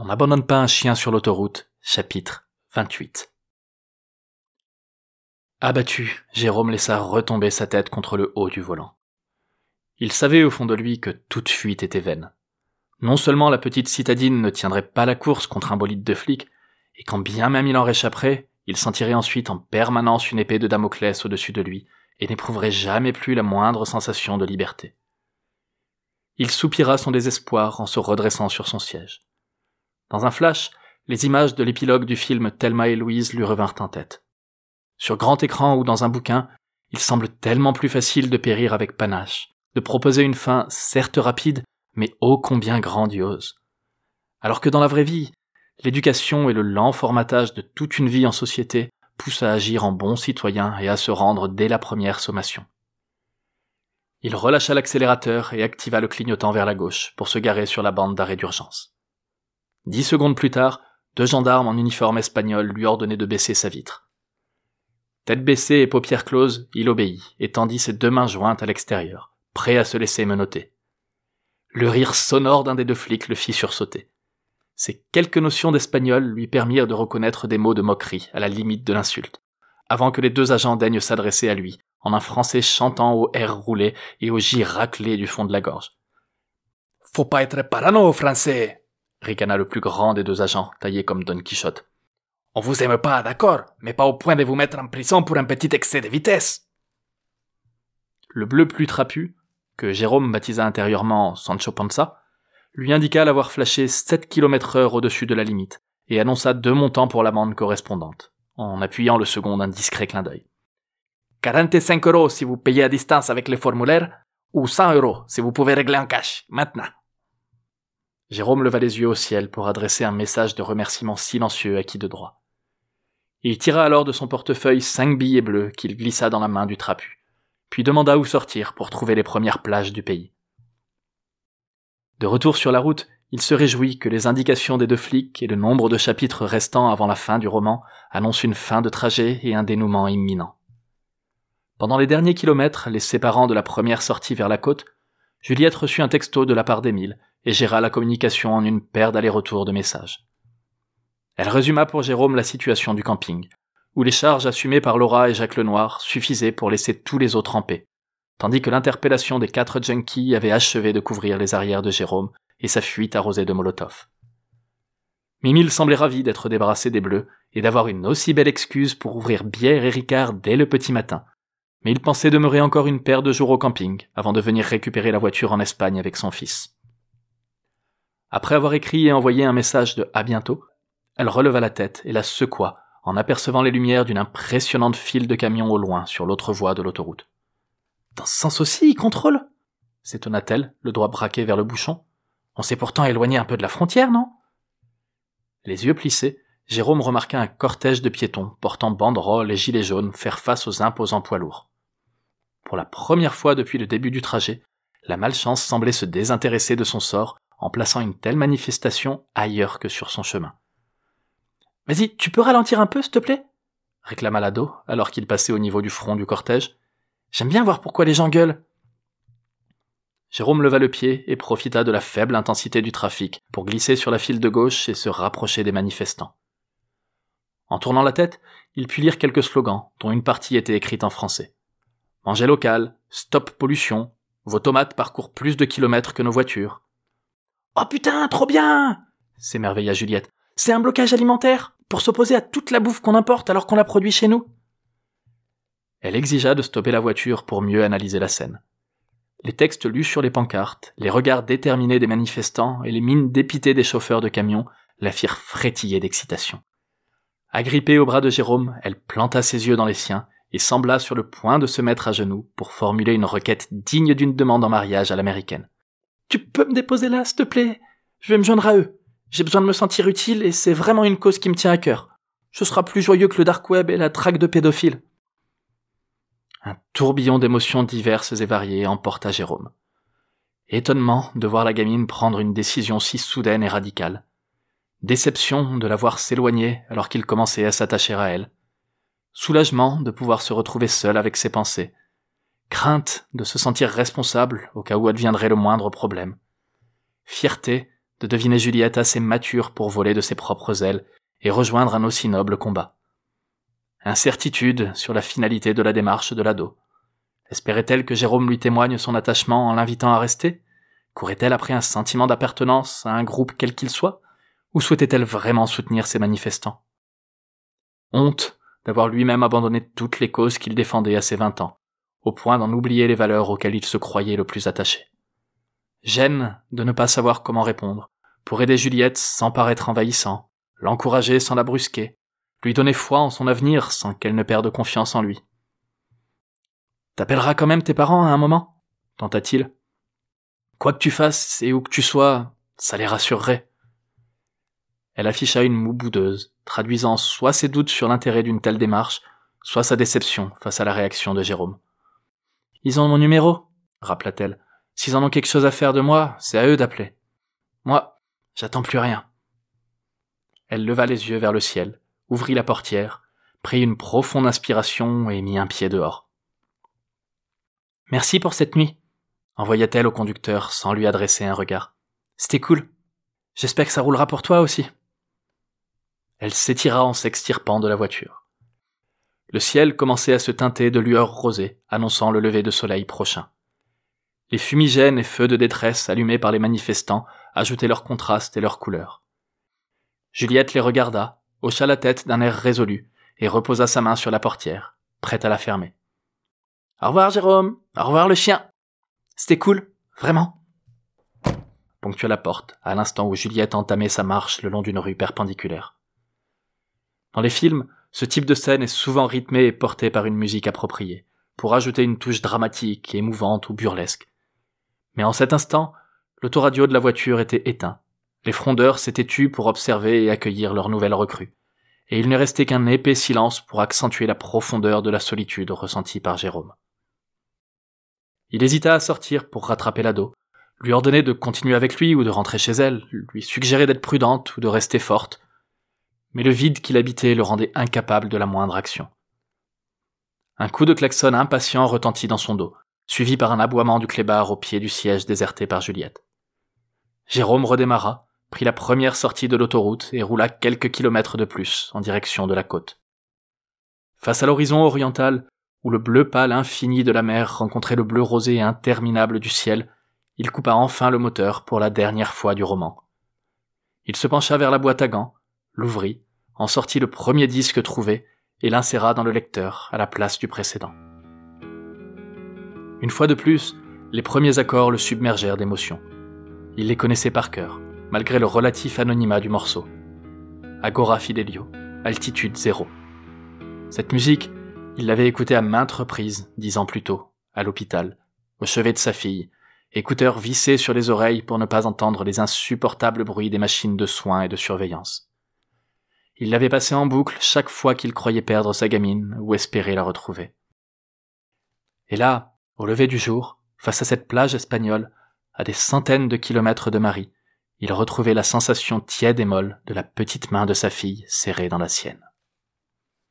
On n'abandonne pas un chien sur l'autoroute, chapitre 28. Abattu, Jérôme laissa retomber sa tête contre le haut du volant. Il savait au fond de lui que toute fuite était vaine. Non seulement la petite citadine ne tiendrait pas la course contre un bolide de flic, et quand bien même il en réchapperait, il sentirait ensuite en permanence une épée de Damoclès au-dessus de lui, et n'éprouverait jamais plus la moindre sensation de liberté. Il soupira son désespoir en se redressant sur son siège. Dans un flash, les images de l'épilogue du film Thelma et Louise lui revinrent en tête. Sur grand écran ou dans un bouquin, il semble tellement plus facile de périr avec panache, de proposer une fin certes rapide, mais ô combien grandiose. Alors que dans la vraie vie, l'éducation et le lent formatage de toute une vie en société poussent à agir en bon citoyen et à se rendre dès la première sommation. Il relâcha l'accélérateur et activa le clignotant vers la gauche pour se garer sur la bande d'arrêt d'urgence. Dix secondes plus tard, deux gendarmes en uniforme espagnol lui ordonnaient de baisser sa vitre. Tête baissée et paupières closes, il obéit et tendit ses deux mains jointes à l'extérieur, prêt à se laisser menotter. Le rire sonore d'un des deux flics le fit sursauter. Ces quelques notions d'espagnol lui permirent de reconnaître des mots de moquerie à la limite de l'insulte, avant que les deux agents daignent s'adresser à lui, en un français chantant au R roulé et au J raclé du fond de la gorge. Faut pas être parano, français, ricana le plus grand des deux agents, taillé comme Don Quichotte. On vous aime pas, d'accord, mais pas au point de vous mettre en prison pour un petit excès de vitesse. Le bleu plus trapu, que Jérôme baptisa intérieurement Sancho Panza, lui indiqua l'avoir flashé 7 km heure au-dessus de la limite, et annonça deux montants pour l'amende correspondante, en appuyant le second d'un discret clin d'œil. 45 euros si vous payez à distance avec les formulaires, ou 100 euros si vous pouvez régler en cash, maintenant. Jérôme leva les yeux au ciel pour adresser un message de remerciement silencieux à qui de droit. Il tira alors de son portefeuille cinq billets bleus qu'il glissa dans la main du trapu, puis demanda où sortir pour trouver les premières plages du pays. De retour sur la route, il se réjouit que les indications des deux flics et le nombre de chapitres restants avant la fin du roman annoncent une fin de trajet et un dénouement imminent. Pendant les derniers kilomètres, les séparant de la première sortie vers la côte, Juliette reçut un texto de la part d'Émile et géra la communication en une paire d'allers-retours de messages. Elle résuma pour Jérôme la situation du camping, où les charges assumées par Laura et Jacques Lenoir suffisaient pour laisser tous les autres en paix, tandis que l'interpellation des quatre junkies avait achevé de couvrir les arrières de Jérôme et sa fuite arrosée de Molotov. Mimile semblait ravi d'être débarrassé des bleus et d'avoir une aussi belle excuse pour ouvrir bière et ricard dès le petit matin, mais il pensait demeurer encore une paire de jours au camping avant de venir récupérer la voiture en Espagne avec son fils. Après avoir écrit et envoyé un message de à bientôt, elle releva la tête et la secoua en apercevant les lumières d'une impressionnante file de camions au loin sur l'autre voie de l'autoroute. Dans ce sens aussi, il contrôle s'étonna-t-elle, le doigt braqué vers le bouchon. On s'est pourtant éloigné un peu de la frontière, non? Les yeux plissés, Jérôme remarqua un cortège de piétons portant banderoles et gilets jaunes faire face aux imposants poids lourds. Pour la première fois depuis le début du trajet, la malchance semblait se désintéresser de son sort en plaçant une telle manifestation ailleurs que sur son chemin. Vas-y, tu peux ralentir un peu, s'il te plaît? réclama l'ado, alors qu'il passait au niveau du front du cortège. J'aime bien voir pourquoi les gens gueulent. Jérôme leva le pied et profita de la faible intensité du trafic pour glisser sur la file de gauche et se rapprocher des manifestants. En tournant la tête, il put lire quelques slogans, dont une partie était écrite en français. Manger local, stop pollution, vos tomates parcourent plus de kilomètres que nos voitures. Oh putain, trop bien s'émerveilla Juliette. C'est un blocage alimentaire pour s'opposer à toute la bouffe qu'on importe alors qu'on la produit chez nous? Elle exigea de stopper la voiture pour mieux analyser la scène. Les textes lus sur les pancartes, les regards déterminés des manifestants et les mines dépitées des chauffeurs de camions la firent frétiller d'excitation. Agrippée au bras de Jérôme, elle planta ses yeux dans les siens et sembla sur le point de se mettre à genoux pour formuler une requête digne d'une demande en mariage à l'américaine. Tu peux me déposer là, s'il te plaît? Je vais me joindre à eux. J'ai besoin de me sentir utile et c'est vraiment une cause qui me tient à cœur. Ce sera plus joyeux que le dark web et la traque de pédophiles. Un tourbillon d'émotions diverses et variées emporta Jérôme. Étonnement de voir la gamine prendre une décision si soudaine et radicale. Déception de la voir s'éloigner alors qu'il commençait à s'attacher à elle. Soulagement de pouvoir se retrouver seul avec ses pensées. Crainte de se sentir responsable au cas où adviendrait le moindre problème. Fierté de deviner Juliette assez mature pour voler de ses propres ailes et rejoindre un aussi noble combat. Incertitude sur la finalité de la démarche de l'ado. Espérait-elle que Jérôme lui témoigne son attachement en l'invitant à rester? Courait-elle après un sentiment d'appartenance à un groupe quel qu'il soit? Ou souhaitait-elle vraiment soutenir ces manifestants? Honte d'avoir lui-même abandonné toutes les causes qu'il défendait à ses vingt ans, au point d'en oublier les valeurs auxquelles il se croyait le plus attaché. Gêne de ne pas savoir comment répondre, pour aider Juliette sans paraître envahissant, l'encourager sans la brusquer, lui donner foi en son avenir sans qu'elle ne perde confiance en lui. T'appelleras quand même tes parents à un moment? tenta-t-il. Quoi que tu fasses et où que tu sois, ça les rassurerait. Elle afficha une moue boudeuse, traduisant soit ses doutes sur l'intérêt d'une telle démarche, soit sa déception face à la réaction de Jérôme. Ils ont mon numéro, rappela-t-elle. S'ils en ont quelque chose à faire de moi, c'est à eux d'appeler. Moi, j'attends plus rien. Elle leva les yeux vers le ciel, ouvrit la portière, prit une profonde inspiration et mit un pied dehors. Merci pour cette nuit, envoya-t-elle au conducteur sans lui adresser un regard. C'était cool. J'espère que ça roulera pour toi aussi. Elle s'étira en s'extirpant de la voiture. Le ciel commençait à se teinter de lueurs rosées, annonçant le lever de soleil prochain. Les fumigènes et feux de détresse allumés par les manifestants ajoutaient leur contraste et leur couleur. Juliette les regarda, hocha la tête d'un air résolu, et reposa sa main sur la portière, prête à la fermer. Au revoir, Jérôme. Au revoir, le chien. C'était cool. Vraiment. Ponctua la porte, à l'instant où Juliette entamait sa marche le long d'une rue perpendiculaire. Dans les films, ce type de scène est souvent rythmé et porté par une musique appropriée, pour ajouter une touche dramatique, émouvante ou burlesque. Mais en cet instant, l'autoradio de la voiture était éteint. Les frondeurs s'étaient tus pour observer et accueillir leur nouvelle recrue. Et il ne restait qu'un épais silence pour accentuer la profondeur de la solitude ressentie par Jérôme. Il hésita à sortir pour rattraper l'ado, lui ordonner de continuer avec lui ou de rentrer chez elle, lui suggérer d'être prudente ou de rester forte, mais le vide qu'il habitait le rendait incapable de la moindre action. Un coup de klaxon impatient retentit dans son dos, suivi par un aboiement du clébard au pied du siège déserté par Juliette. Jérôme redémarra, prit la première sortie de l'autoroute et roula quelques kilomètres de plus en direction de la côte. Face à l'horizon oriental, où le bleu pâle infini de la mer rencontrait le bleu rosé interminable du ciel, il coupa enfin le moteur pour la dernière fois du roman. Il se pencha vers la boîte à gants, l'ouvrit, en sortit le premier disque trouvé et l'inséra dans le lecteur à la place du précédent. Une fois de plus, les premiers accords le submergèrent d'émotion. Il les connaissait par cœur, malgré le relatif anonymat du morceau. Agora Fidelio, altitude zéro. Cette musique, il l'avait écoutée à maintes reprises, dix ans plus tôt, à l'hôpital, au chevet de sa fille, écouteur vissé sur les oreilles pour ne pas entendre les insupportables bruits des machines de soins et de surveillance. Il l'avait passé en boucle chaque fois qu'il croyait perdre sa gamine ou espérer la retrouver. Et là, au lever du jour, face à cette plage espagnole, à des centaines de kilomètres de Marie, il retrouvait la sensation tiède et molle de la petite main de sa fille serrée dans la sienne.